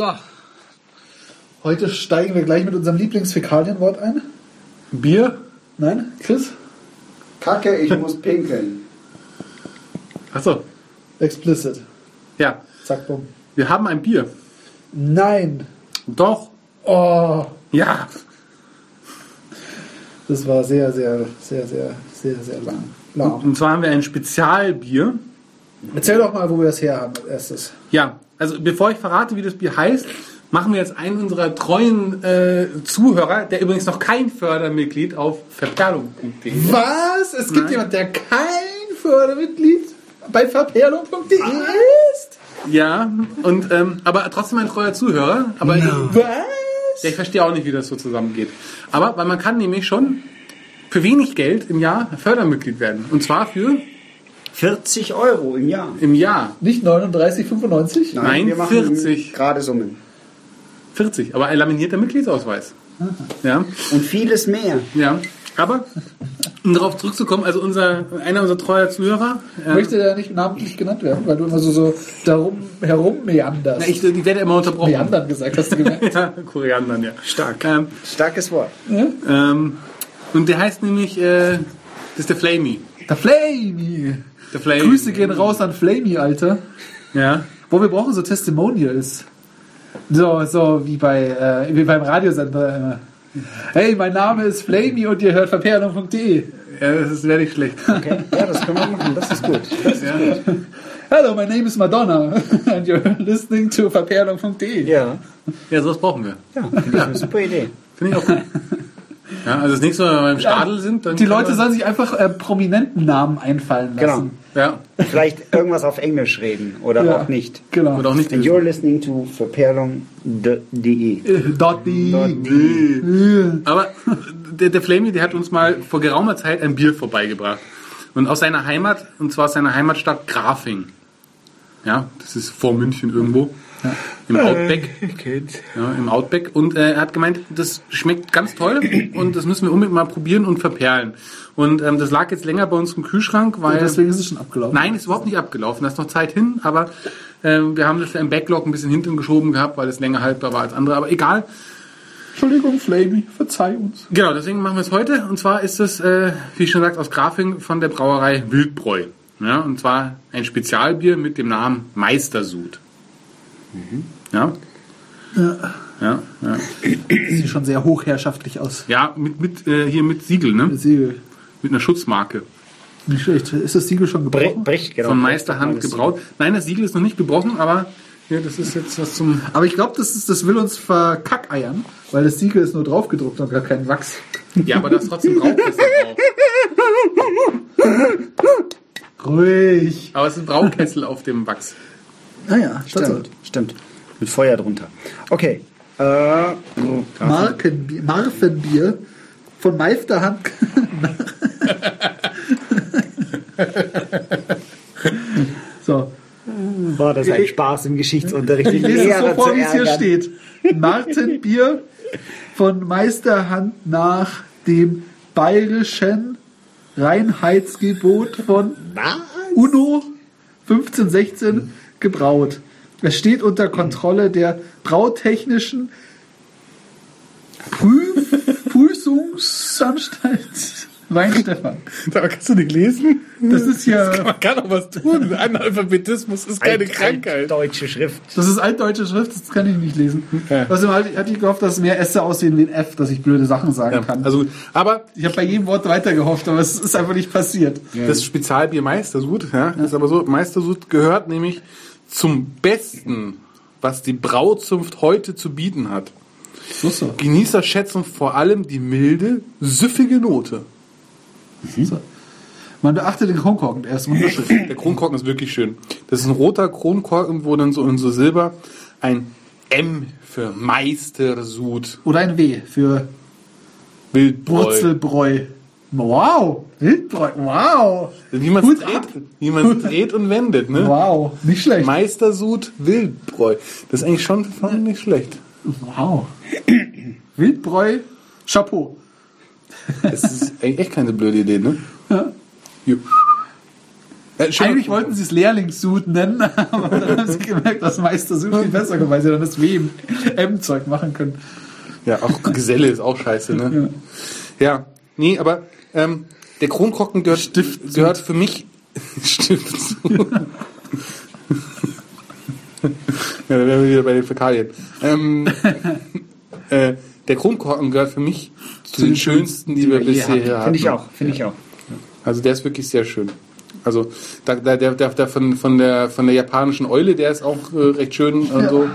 So. Heute steigen wir gleich mit unserem Lieblingsfäkalienwort ein. Bier? Nein, Chris? Kacke, ich muss pinkeln. Achso. Explicit. Ja. Zack, bumm. Wir haben ein Bier. Nein. Doch. Oh, Ja. das war sehr, sehr, sehr, sehr, sehr, sehr lang. Und zwar haben wir ein Spezialbier. Erzähl doch mal, wo wir das her haben als erstes. Ja, also bevor ich verrate, wie das Bier heißt, machen wir jetzt einen unserer treuen äh, Zuhörer, der übrigens noch kein Fördermitglied auf verperlung.de ist. Was? Es gibt Nein. jemand, der kein Fördermitglied bei verperlung.de ist? Ja, und ähm, aber trotzdem ein treuer Zuhörer. Aber ich, Was? ja, ich verstehe auch nicht, wie das so zusammengeht. Aber weil man kann nämlich schon für wenig Geld im Jahr Fördermitglied werden. Und zwar für 40 Euro im Jahr. im Jahr Nicht 39,95? Nein, wir machen 40. gerade Summen. 40. Aber ein laminierter Mitgliedsausweis. Ja. Und vieles mehr. Ja, aber um darauf zurückzukommen, also unser, einer unserer treuer Zuhörer, äh, Möchte der nicht namentlich genannt werden, weil du immer so, so darum herum meanderst. na, ich, die werde immer unterbrochen. Meandern gesagt, hast du gemerkt. Ja, Koriandern, ja. Stark. Ähm, Starkes Wort. ähm, und der heißt nämlich, äh, das ist der Flamey. Der Flamey. Der Flamey. Grüße gehen raus an Flamey, Alter. Ja. Wo wir brauchen so Testimonials. So, so wie bei äh, wie beim Radiosender immer. Hey, mein Name ist Flamey und ihr hört verperlung.de. ja, das ist- wäre nicht schlecht. Okay. Ja, das können wir machen. Das ist gut. Ja. Hello, my name is Madonna and you're listening to verperlung.de. Ja. ja, sowas brauchen wir. Ja, finde ich eine super Idee. Finde ich auch gut. Ja, also das nächste Mal, wenn wir beim Stadel sind, dann Die Leute sollen sich einfach äh, prominenten Namen einfallen Genau. lassen. ja, Vielleicht irgendwas auf Englisch reden oder Ja. auch nicht. Genau. oder auch nicht. And you're listening to verperlung.de. Äh, Dot die. Aber der, der Flamey, der hat uns mal vor geraumer Zeit ein Bier vorbeigebracht. Und aus seiner Heimat, und zwar aus seiner Heimatstadt Grafing. Ja, das ist vor München irgendwo. Im Outback. Ja, im Outback. Und äh, er hat gemeint, das schmeckt ganz toll und das müssen wir unbedingt mal probieren und verperlen. Und ähm, das lag jetzt länger bei uns im Kühlschrank, weil. Deswegen ist es schon abgelaufen. Nein, ist überhaupt nicht abgelaufen. Da ist noch Zeit hin, aber ähm, wir haben das im Backlog ein bisschen hinten geschoben gehabt, weil es länger haltbar war als andere. Aber egal. Entschuldigung, Flamey, verzeih uns. Genau, deswegen machen wir es heute. Und zwar ist es, äh, wie schon gesagt, aus Grafing von der Brauerei Wildbräu. Ja, und zwar ein Spezialbier mit dem Namen Meistersud. Ja? Ja. Ja, ja. Sieht schon sehr hochherrschaftlich aus. ja mit, mit, äh, hier mit Siegel, ne? Das Siegel. Mit einer Schutzmarke. Nicht schlecht. Ist das Siegel schon gebrochen? Brecht, genau. Von Meisterhand gebraut. Nein, das Siegel ist noch nicht gebrochen, aber ja, das ist jetzt was zum. Aber ich glaube, das, ist- das will uns verkackeiern, weil das Siegel ist nur draufgedruckt und gar kein Wachs. Ja, aber da ist trotzdem Braukessel drauf. Ruhig. Aber es ist ein Braukessel auf dem Wachs. Naja, Stimmt, stimmt. Mit Feuer drunter. Okay. Äh, so, Markenbier, Marfenbier von Meisterhand. so, war das ein Spaß im Geschichtsunterricht? ich lese es so vor, wie es hier steht. Martenbier von Meisterhand nach dem bayerischen Reinheitsgebot von UNO 1516 gebraut. Es steht unter Kontrolle der brautechnischen Prüf Prüfungsanstalt Weinstefan. Aber kannst du nicht lesen? Das ist ja, Man kann auch was tun. Analphabetismus ist keine Krankheit. Deutsche Schrift. das ist altdeutsche Schrift, das kann ich nicht lesen. Ja. Außerdem hatte ich- hatte ich gehofft, dass mehr Esse aussehen wie ein F, dass ich blöde Sachen sagen Ja, kann. also, aber ich habe bei jedem Wort weiter gehofft, aber es ist einfach nicht passiert. das Spezialbier Meistersud, ja, ist aber so, Meistersud gehört nämlich zum Besten, was die Brauzunft heute zu bieten hat. So, so. Genießer schätzen vor allem die milde, süffige Note. so. Man beachte den Kronkorken, er ist wunderschön. Der Kronkorken ist wirklich schön. Das ist ein roter Kronkorken, wo dann so in so Silber ein M für Meistersud Oder ein W für Wildbräu. Wurzelbräu. Wow, Wildbräu, wow. Wie man dreht, wie dreht und wendet, ne? Wow, nicht schlecht. Meistersud Wildbräu. Das ist eigentlich schon nicht schlecht. Wow. Wildbräu, Chapeau. Das ist eigentlich echt keine blöde Idee, ne? Ja. Jo. Äh, Eigentlich wollten sie es Lehrlingssud nennen, aber dann haben sie gemerkt, dass Meister so viel besser kommt, weil sie dann das W im M-Zeug machen können. Ja, auch Geselle ist auch scheiße, ne? Ja, nee, aber ähm, der Kronkorken gehört, gehört für mich. Stift zu. ja, da wären wir wieder bei den Fäkalien. Ähm, äh, der Kronkorken gehört für mich zu den schönsten, die wir bisher hatten. Finde ich auch, finde ich auch. Also der ist wirklich sehr schön. Also da, da, der, der, der von, von, der, von der japanischen Eule, der ist auch äh, recht schön und so.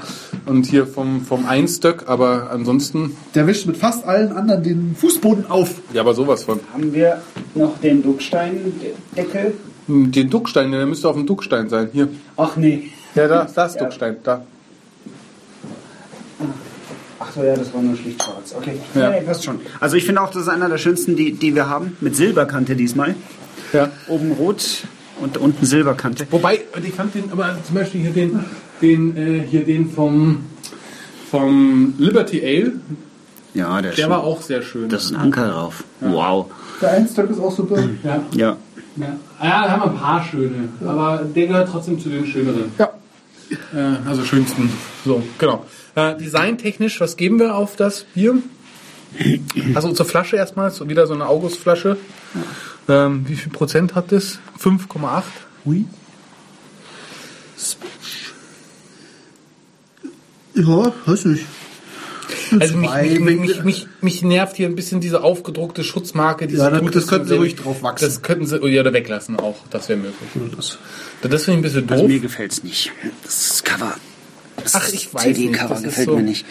Und hier vom, vom Einstöck, aber ansonsten, Der wischt mit fast allen anderen den Fußboden auf. ja, aber sowas von. Haben wir noch den Duckstein-Deckel? Den Duckstein, der müsste auf dem Duckstein sein. Hier. Ach nee. Ja, da, da ist Ja. Duckstein. Da. Ach so, ja, das war nur schlicht schwarz. Okay. Ja. Ja, nee, passt schon. Also ich finde auch, das ist einer der schönsten, die, die wir haben. Mit Silberkante diesmal. Ja. Oben rot und unten Silberkante. Wobei, ich fand den, aber zum Beispiel hier den, den, äh, hier den vom, vom Liberty Ale, Ja, der, ist der schön. war auch sehr schön. Das ist ein Anker drauf. Wow. Der Einstöck ist auch super. ja. Ja. Ja. ja, da haben wir ein paar schöne, aber der gehört trotzdem zu den schöneren. Ja. Äh, also schönsten. So, genau. Äh, designtechnisch, was geben wir auf das Bier? Also zur Flasche erstmal, so wieder so eine Augustflasche. Ähm, wie viel Prozent hat das? 5,8? Ui. Ja, weiß nicht. Also mich, mich, mich, mich, mich nervt hier ein bisschen diese aufgedruckte Schutzmarke. Diese Ja, das- das könnten sie ruhig drauf wachsen. Das könnten sie ja, oder weglassen auch, das wäre möglich. Das. Das finde ich ein bisschen doof. Also mir gefällt es nicht. Das Cover. Das Ach, ich weiß nicht, CD-Cover gefällt so- mir nicht.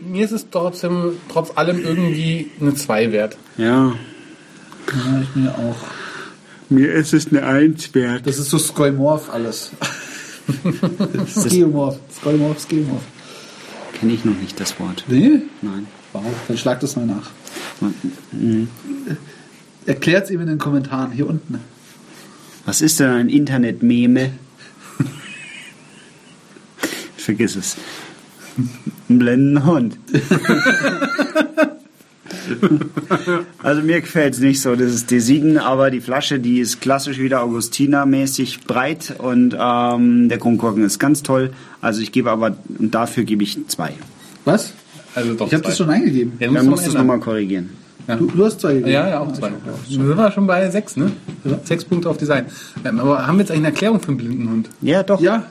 Mir ist es trotzdem, trotz allem irgendwie eine 2 wert. Ja. Ja, ich mir auch. Mir ist es eine Eins wert. Das ist so Skoimorph alles. Skeomorph. Skoimorph, Skeomorph. Kenne ich noch nicht das Wort. Nee? Nein. Wow, dann schlag das mal nach. Erklärt es ihm in den Kommentaren hier unten. Was ist denn ein Internet-Meme? Vergiss es. Ein blendender Hund. also mir gefällt es nicht so. Das ist die Siegen, aber die Flasche, die ist klassisch wieder Augustiner-mäßig breit und ähm, der Kronkorken ist ganz toll. Also ich gebe aber, und dafür gebe ich zwei. Was? Also doch Ich habe das schon eingegeben. Ja, Dann musst du es nochmal korrigieren. Du, du hast zwei gegeben. Ja, ja, auch zwei. Dann sind wir schon bei sechs, ne? Sechs Punkte auf Design. Ähm, aber haben wir jetzt eigentlich eine Erklärung für einen blinden Hund? Ja, doch. Ja.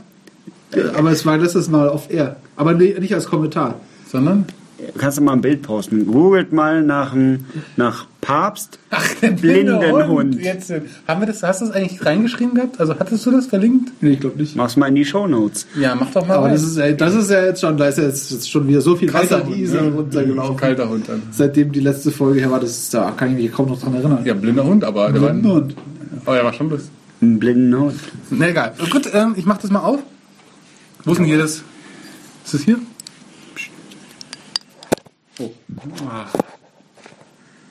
Aber es war letztes Mal auf Air. Aber nicht als Kommentar. Sondern? Kannst du mal ein Bild posten. Googelt mal nach, dem- nach Papst. Ach, der blinde Hund. Jetzt, äh, haben wir das, hast du das eigentlich reingeschrieben gehabt? Also hattest du das verlinkt? Nee, ich glaube nicht. Mach's mal in die Shownotes. Ja, mach doch mal Aber rein. das ist, ja, das ist ja jetzt schon, da ist ja jetzt, schon wieder so viel Kalter Wasser die Hund, Isar ne? runtergelaufen. Kalter Hund dann. Seitdem die letzte Folge her war, das ist, da kann ich mich kaum noch dran erinnern. Ja, blinder Hund, aber der war, Blinder Hund. Oh, der war schon lustig. Einen blinden Hund. Na egal. Gut, ähm, ich mach das mal auf. Wo ist denn hier das? Ist das hier? Psst. Oh. Ah.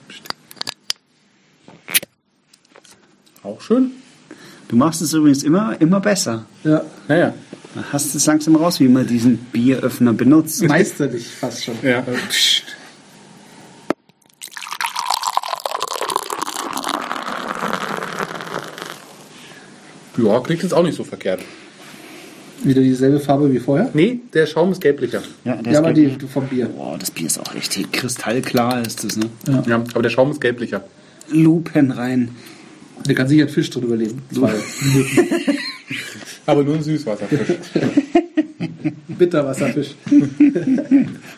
Psst. Auch schön. Du machst es übrigens immer, immer besser. Ja, Naja. Da hast du es langsam raus, wie man diesen Bieröffner benutzt. meisterlich fast schon. Ja. Ja, klingt jetzt auch nicht so verkehrt. Wieder dieselbe Farbe wie vorher. Nee, der Schaum ist gelblicher. Ja, der Ja, ist aber die vom Bier. Boah, das Bier ist auch richtig kristallklar, ist das, ne? Ja, aber der Schaum ist gelblicher. Lupen rein. Da kann sicher ein Fisch drin überleben. Zwei Minuten. Aber nur ein Süßwasserfisch. Bitterwasserfisch.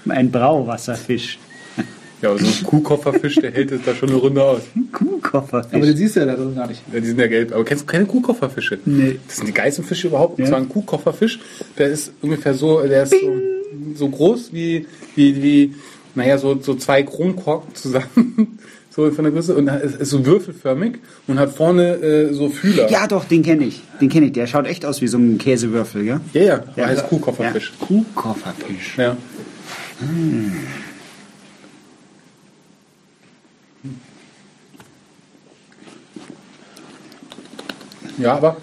Ein Brauwasserfisch. Ja, aber so ein Kuhkofferfisch, der hält es da schon eine Runde aus. Kuhkofferfisch. Aber den siehst du ja da drin gar nicht. Ja, die sind ja gelb. Aber kennst du keine Kuhkofferfische? Nee. Das sind die geilsten Fische überhaupt. Und Ja. zwar ein Kuhkofferfisch, der ist ungefähr so, der ist so, so groß wie, wie, wie, naja, so, so zwei Kronkorken zusammen. So von der Größe. Und er ist, ist so würfelförmig und hat vorne äh, so Fühler. ja, doch, den kenne ich. Den kenne ich. Der schaut echt aus wie so ein Käsewürfel, gell? ja, ja. Der Ja. heißt Kuhkofferfisch. Ja. Kuhkofferfisch. Ja. Ja, aber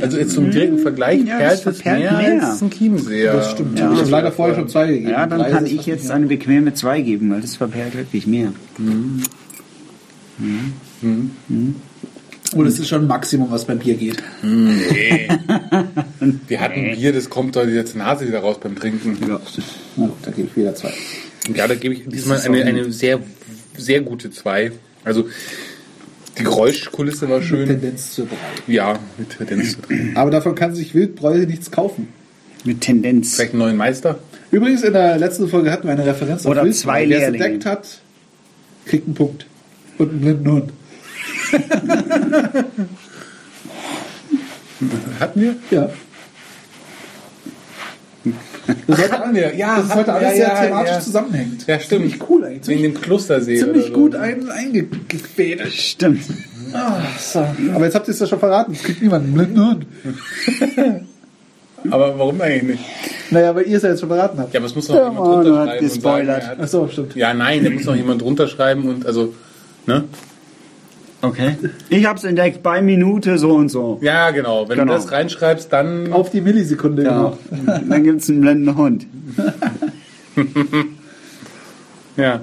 also jetzt zum direkten Vergleich Ja, perlt es verperlt mehr, mehr. als ein Chiemseer. Das stimmt. Ja. ich habe leider vorher schon zwei gegeben. Ja, dann kann ich jetzt eine bequeme 2 geben, weil das verperrt wirklich mehr. Und es ist schon ein Maximum, was beim Bier geht. Nee. Wir hatten Bier, das kommt doch jetzt Nase wieder raus beim Trinken. Ja. Na gut, da gebe ich wieder zwei. Ja, da gebe ich diesmal eine, eine sehr, sehr gute 2. Also die Geräuschkulisse war schön. Tendenz zur 3. Ja, mit Tendenz zu drei. Aber davon kann sich Wildbräu nichts kaufen. Mit Tendenz. Vielleicht einen neuen Meister. Übrigens, in der letzten Folge hatten wir eine Referenz Oder Wildbräu. zwei Wer es entdeckt hat, kriegt einen Punkt. Und einen blinden Hund. Hatten wir? Ja. Das ist Hatten wir, ja. das ist heute alles sehr ja, thematisch ja. zusammenhängend. Ja, stimmt. Ziemlich cool eigentlich. Wegen dem Klostersee. ziemlich oder gut so. ein, eingefädelt. Stimmt. Ah, so. Aber jetzt habt ihr es ja schon verraten. Es kriegt niemand einen blinden Hund. Aber warum eigentlich nicht? Naja, weil ihr es ja jetzt schon verraten habt. Ja, aber es muss noch Ja, jemand Mann, drunter hat schreiben. und gespoilert. Sagen, hat- Achso, stimmt. ja, nein, da muss noch jemand drunter schreiben und also, ne? Okay. Ich hab's entdeckt bei Minute so und so. Ja, genau. Wenn Genau. du das reinschreibst, dann. Auf die Millisekunde, Ja. genau. Dann gibt's einen blenden Hund. Ja.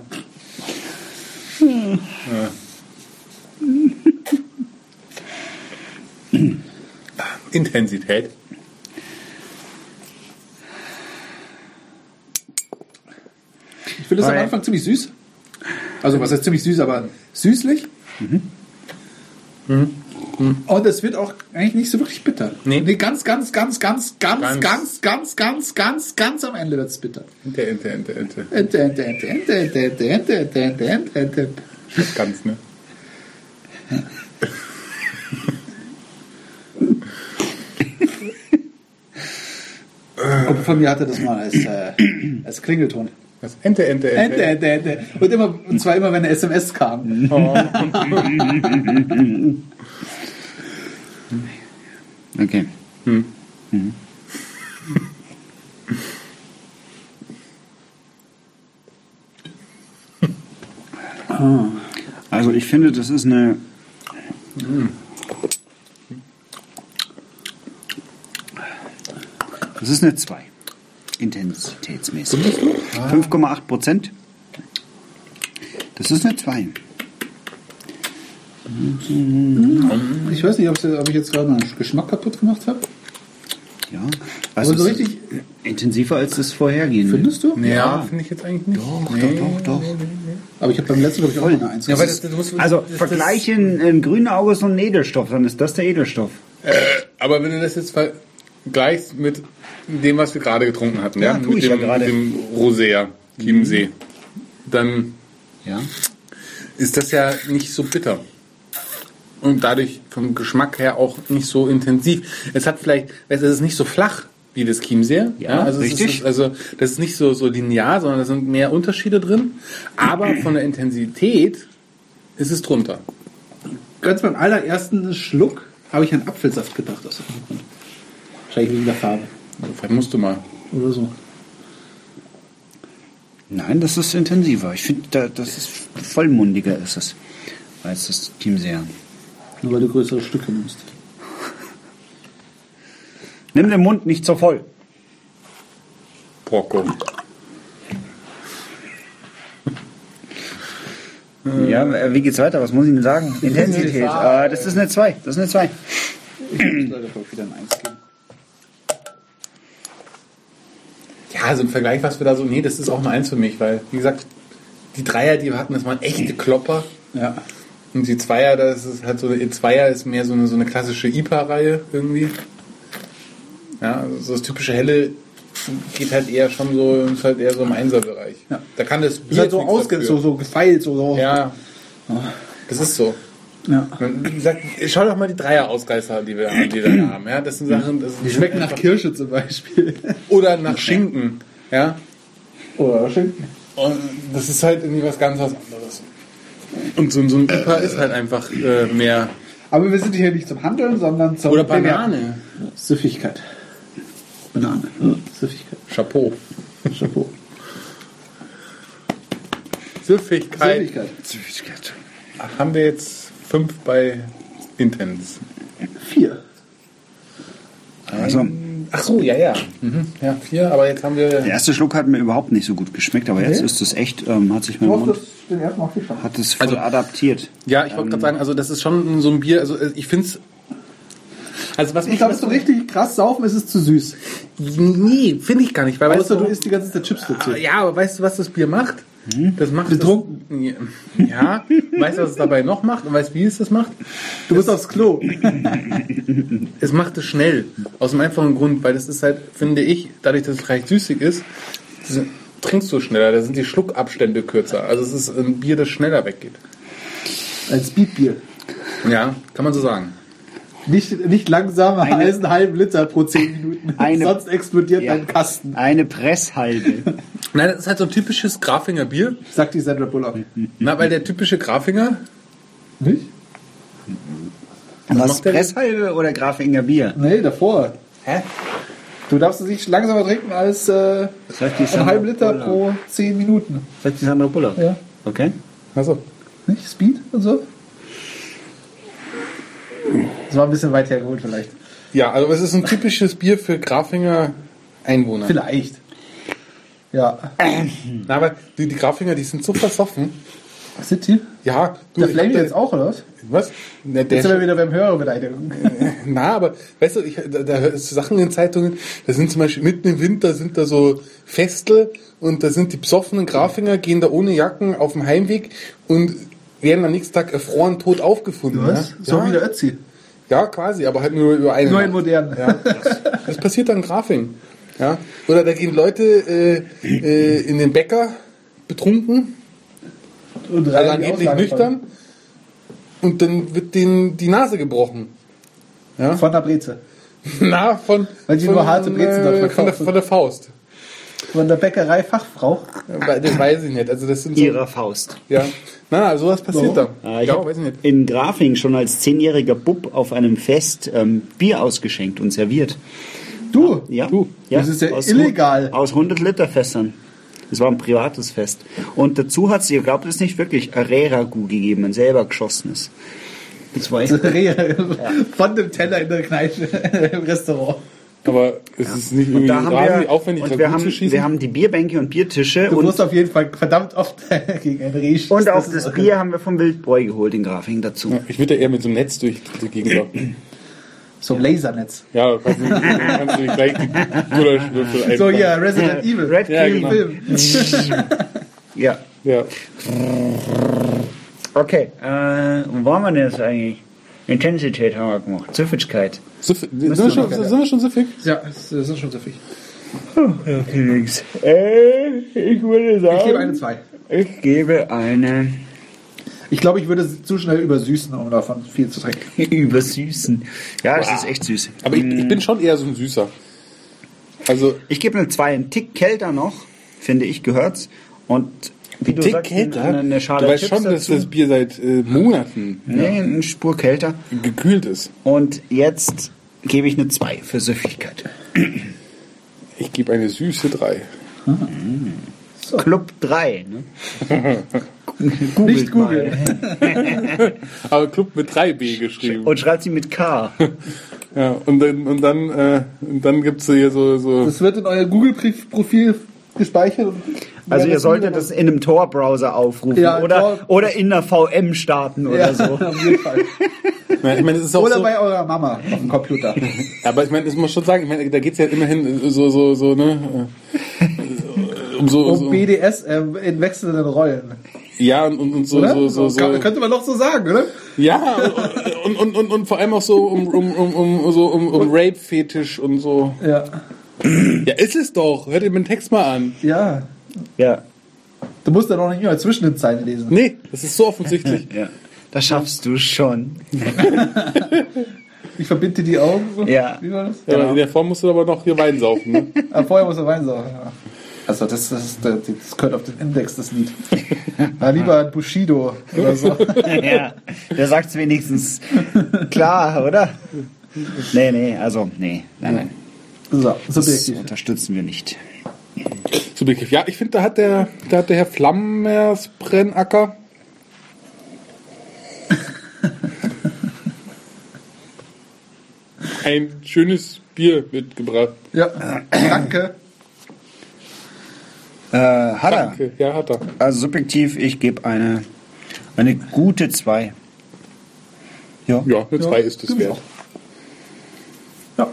ja. Intensität. Ich finde es am. Anfang ziemlich süß. Also, was heißt ziemlich süß, aber süßlich. Und es wird auch eigentlich nicht so wirklich bitter. Nee. ganz, ganz, ganz, ganz, ganz, Ganz. ganz, ganz, ganz, ganz, ganz am Ende wird es bitter. Ente, Ente, Ente, Ente. Ente, Ente, Ente, Ente, Ente, Ente, Ente, Ente, Ente, Ente, Ente. Ganz, ne? Und von mir hatte das mal als, äh, als Klingelton. Was? Ente, Ente, Ente, Ente. Ente, Ente. Und, immer, und zwar immer, wenn eine SMS kam. Okay. Also ich finde, das ist eine. Das ist eine 2. Intensitätsmäßig. 5,8 Prozent. Das ist eine 2. Ich weiß nicht, ob ich jetzt gerade meinen Geschmack kaputt gemacht habe. Ja. Aber so richtig, intensiver als das vorhergehende. findest du? Ja, finde ich jetzt eigentlich nicht. Doch, Nee. doch, doch, doch. Aber ich habe beim letzten, glaube ich, auch eine Eins. Ja, weil das, musst, Also das, vergleichen ein grüner August und ein Edelstoff, dann ist das der Edelstoff. Aber wenn du das jetzt vergleichst mit dem, was wir gerade getrunken hatten, ja, Ja, mit, ich dem, ja gerade. mit dem Rosé, Chiemsee, dann Ja. ist das ja nicht so bitter. Und dadurch vom Geschmack her auch nicht so intensiv. Es hat vielleicht, es ist nicht so flach wie das Chiemseer. Ja, also richtig. ist, also das ist nicht so, so linear, sondern da sind mehr Unterschiede drin. Aber von der Intensität ist es drunter. Ganz beim allerersten Schluck habe ich an Apfelsaft gedacht. Aus irgendeinem Grund. Wahrscheinlich wegen der Farbe Also vielleicht musst du mal. oder so. Nein, das ist intensiver. Ich finde, da, das ist vollmundiger ist es als das Chiemseer. Nur weil du größere Stücke nimmst. Nimm den Mund nicht so voll. Porco. Ja, wie geht's weiter? Was muss ich denn sagen? Intensität. Äh, das ist eine 2. Das ist eine 2. Ich muss leider wieder ein Eins geben. Ja, so im Vergleich, was wir da so, nee, das ist auch eine Eins für mich, weil, wie gesagt, die Dreier, die wir hatten, das waren echte Klopper. Ja. Und die Zweier, das ist halt so, die Zweier ist mehr so eine, so eine klassische IPA-Reihe irgendwie. Ja, also so das typische Helle geht halt eher schon so, ist halt eher so im Einserbereich. Ja. Da kann das Ist Bier halt so, ausge so, so gefeilt. So, so. Ja, das ist so. Ja. Wie gesagt, schau doch mal die Dreier-Ausreißer, die wir, die wir da haben. Ja, das sind Sachen, das Die schmecken nach Kirsche zum Beispiel. Oder nach Schinken. Ja, Oder Schinken. Und das ist halt irgendwie was ganz was anderes. Und so, so ein IPA ist halt einfach äh, mehr. Aber wir sind hier nicht zum Handeln, sondern zum Oder. Banane. Süffigkeit. Banane. Süffigkeit. Chapeau. Chapeau. Süffigkeit. Süffigkeit. Haben wir jetzt fünf bei Intens. Vier. Also, Ach so, ja, ja. Mhm. Ja, vier, aber jetzt haben wir. Der erste Schluck hat mir überhaupt nicht so gut geschmeckt, aber jetzt Nee? ist es echt, ähm, hat sich mein Mund, das, den ersten hat es voll Also- adaptiert. Ja, ich wollte gerade sagen, also das ist schon so ein Bier, also äh, ich finde es. Also was Ich glaube, so richtig krass saufen ist es zu süß. Nee, finde ich gar nicht. Weil, weißt Außer du du, isst die ganze Zeit Chips dazu. ja, aber weißt du, was das Bier macht? Das macht Betrunken. Das, ja, weißt du, was es dabei noch macht und weißt wie es das macht? Du musst aufs Klo. Es macht es schnell. Aus dem einfachen Grund, weil das ist halt, finde ich, dadurch, dass es recht süßig ist, das trinkst du schneller, da sind die Schluckabstände kürzer. Also es ist ein Bier, das schneller weggeht. Ein Speedbier. Ja, kann man so sagen. Nicht, nicht langsamer Eine- als einen halben Liter pro 10 Minuten. Eine- Sonst explodiert Ja. dein Kasten. Eine Presshalbe. Nein, das ist halt so ein typisches Grafinger Bier. Sagt die Sandra Bullock. Na, weil der typische Grafinger, Nicht? Was, macht der Presshalbe oder Grafinger Bier? Nee, davor. Hä? Du darfst es nicht langsamer trinken als äh, sagt die einen halben Liter Bullock. pro 10 Minuten. Sagt die Sandra Bullock? Ja. Okay. also Nicht? Speed und so? Das war ein bisschen weit hergeholt vielleicht. Ja, also es ist ein typisches Bier für Grafinger Einwohner. Vielleicht. Ja. Na, aber die, die Grafinger, die sind so versoffen. Was sind die? Ja, du, Der Flame jetzt auch, oder was? Was? Na, der, Jetzt sind wir wieder beim Hörerbeleidigung. na, aber weißt du, ich, da, da hörst du Sachen in Zeitungen, da sind zum Beispiel mitten im Winter sind da so Festel und da sind die besoffenen Grafinger, gehen da ohne Jacken auf dem Heimweg und werden am nächsten Tag erfroren tot aufgefunden. Was? Ja? So ja, wie der Ötzi. ja, quasi, aber halt nur über eine Nur in modernen. Ja, das, passiert dann in Grafing. Ja? Oder da gehen Leute äh, äh, in den Bäcker betrunken, Und also angeblich nüchtern, und dann wird denen die Nase gebrochen. Von, von der Breze. Na, von, Weil die von, nur harte Brezen dort äh, von, der, verkaufen. von der Faust. Von der Bäckerei Fachfrau. Das weiß ich nicht. Also das sind so, Ihrer Faust. Ja. Na, na, sowas passiert Warum? da. Ah, ich ja, weiß ich nicht. in Grafing schon als zehnjähriger Bub auf einem Fest ähm, Bier ausgeschenkt und serviert. Du? Ja, Du, ja das ist ja aus illegal. Aus 100 Liter Fässern. Das war ein privates Fest. Und dazu hat sie, ihr glaubt es nicht, wirklich ein Reragu gegeben, ein selber geschossenes. Das war echt Von dem Teller in der Kneipe, im Restaurant. Aber es ist nicht Und irgendwie da haben wahnsinnig wir, aufwendig, und da wir, gut zu haben, schießen. wir haben die Bierbänke und Biertische Du und, musst auf jeden Fall verdammt oft gegen einen Reh schießen. und auch ist- das Bier haben wir vom Wildbräu geholt in Grafing dazu. Ja, ich würde ja eher mit so einem Netz durch die Gegend laufen. So ein Lasernetz. Ja, kannst du, kannst du nicht gleich die Gulaschwürfel einpacken. So, ja, Resident Evil. Red Ja, Kill genau. Film. Ja. Ja. Okay, äh, wo waren wir denn jetzt eigentlich? Intensität haben wir gemacht. Süffigkeit. Süff- sind, wir schon, sind wir schon süffig? Ja, das ist schon süffig. Okay, nix. Äh, ich würde sagen. Ich gebe eine 2. Ich gebe eine Ich glaube, ich würde zu schnell übersüßen, um davon viel zu trinken. übersüßen. Ja, das ist echt süß. Aber ich, ich bin schon eher so ein Süßer. Also, Ich gebe eine 2. Ein Tick kälter noch, finde ich, gehört's. Und wie du Tick sagst, kälter. eine, eine Schale du weißt Chips schon, dass dazu. das Bier seit äh, Monaten Nee, eine Spur kälter. gekühlt ist. Und jetzt gebe ich eine 2 für Süffigkeit. Ich gebe eine süße 3. Club 3. Ne? Nicht googeln. Aber Club mit 3b geschrieben. Und schreibt sie mit K. Ja, und dann, und dann, äh, und dann gibt's hier so, so. Das wird in euer Google-Profil gespeichert. Also ihr solltet das in einem Tor-Browser aufrufen Ja, oder, Tor- oder in einer VM starten oder Ja, so. auf jeden Fall. Ich meine, es ist auch Oder so, bei eurer Mama auf dem Computer. aber ich meine, das muss schon sagen, ich meine, da geht's ja immerhin so, so, so, ne, äh, um so, Um so BDSM in wechselnden Rollen. ja, und, und, und so, so, so, so, Kann- Könnte man doch so sagen, oder? ja, und, und, und, und vor allem auch so um, um, um, um, so um, um Rape-Fetisch und so. Ja. Ja, ist es doch. Hört ihr mir den Text mal an. Ja. Ja. Du musst dann auch nicht immer zwischen den Zeilen lesen. Nee, das ist so offensichtlich. ja. Das schaffst du schon. Ich verbinde die Augen. so. Ja. Wie war das? Ja, aber in der Form musst du aber noch hier Wein saufen. Ne? Ah, vorher muss er Wein saugen. Ja. Also das, das, das, das gehört auf den Index, das Lied. Ja, lieber ein Bushido oder so. ja. Der sagt's wenigstens klar, oder? Nee, nee, also, nee, nein, nein. So, Das subjektiv. unterstützen wir nicht. Subjektiv. Ja, ich finde, da hat der, da hat der Herr Flammers Brennacker. ein schönes Bier mitgebracht. Ja, danke. Äh, hat er. Danke. Ja, hat er. Also subjektiv, ich gebe eine, eine gute 2. Ja. Ja, eine 2 ist es wert. Ja.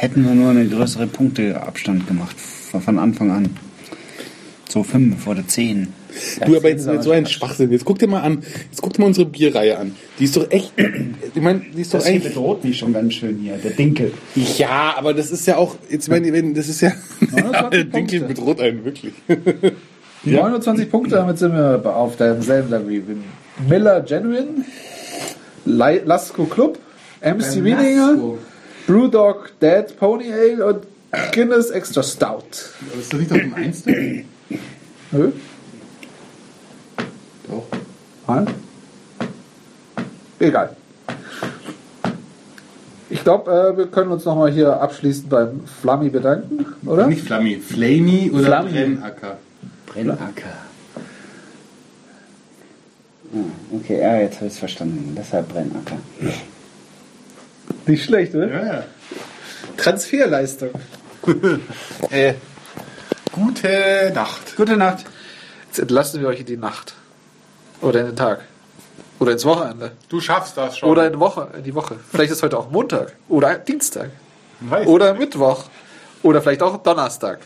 Hätten wir nur eine größere Punkteabstand gemacht von Anfang an. So 5 oder 10. Du, aber jetzt so ein Schwachsinn. Jetzt guck dir mal an, jetzt guck dir mal unsere Bierreihe an. Die ist doch echt, ich meine, die ist doch Das hier eigentlich... bedroht mich schon ganz schön hier, der Dinkel. Ja, aber das ist ja auch, jetzt meine, wenn, das ist ja, 29 der Dinkel Punkte. bedroht einen wirklich. 29 Punkte, damit sind wir auf demselben Level wie Miller Genuine, Lasco Club, MC Wieninger, Brewdog Dead Pony Ale und Guinness Extra Stout. Aber ist das nicht auf dem Einster? Nö? Doch. Nein? Egal. Ich glaube, äh, wir können uns nochmal hier abschließend beim Flammy bedanken, oder? Nicht Flammy, Flammy oder Flammy. Brennacker. Brennacker. Ah, okay, ja, jetzt habe ich es verstanden. Deshalb Brennacker. Nicht schlecht, oder? Ja, ja. Transferleistung. Äh, gute Nacht. Gute Nacht. Jetzt entlassen wir euch in die Nacht. Oder in den Tag. Oder ins Wochenende. Du schaffst das schon. Oder in, die Woche, in die Woche. Vielleicht ist heute auch Montag. Oder Dienstag. Weiß Oder Mittwoch. Oder vielleicht auch Donnerstag.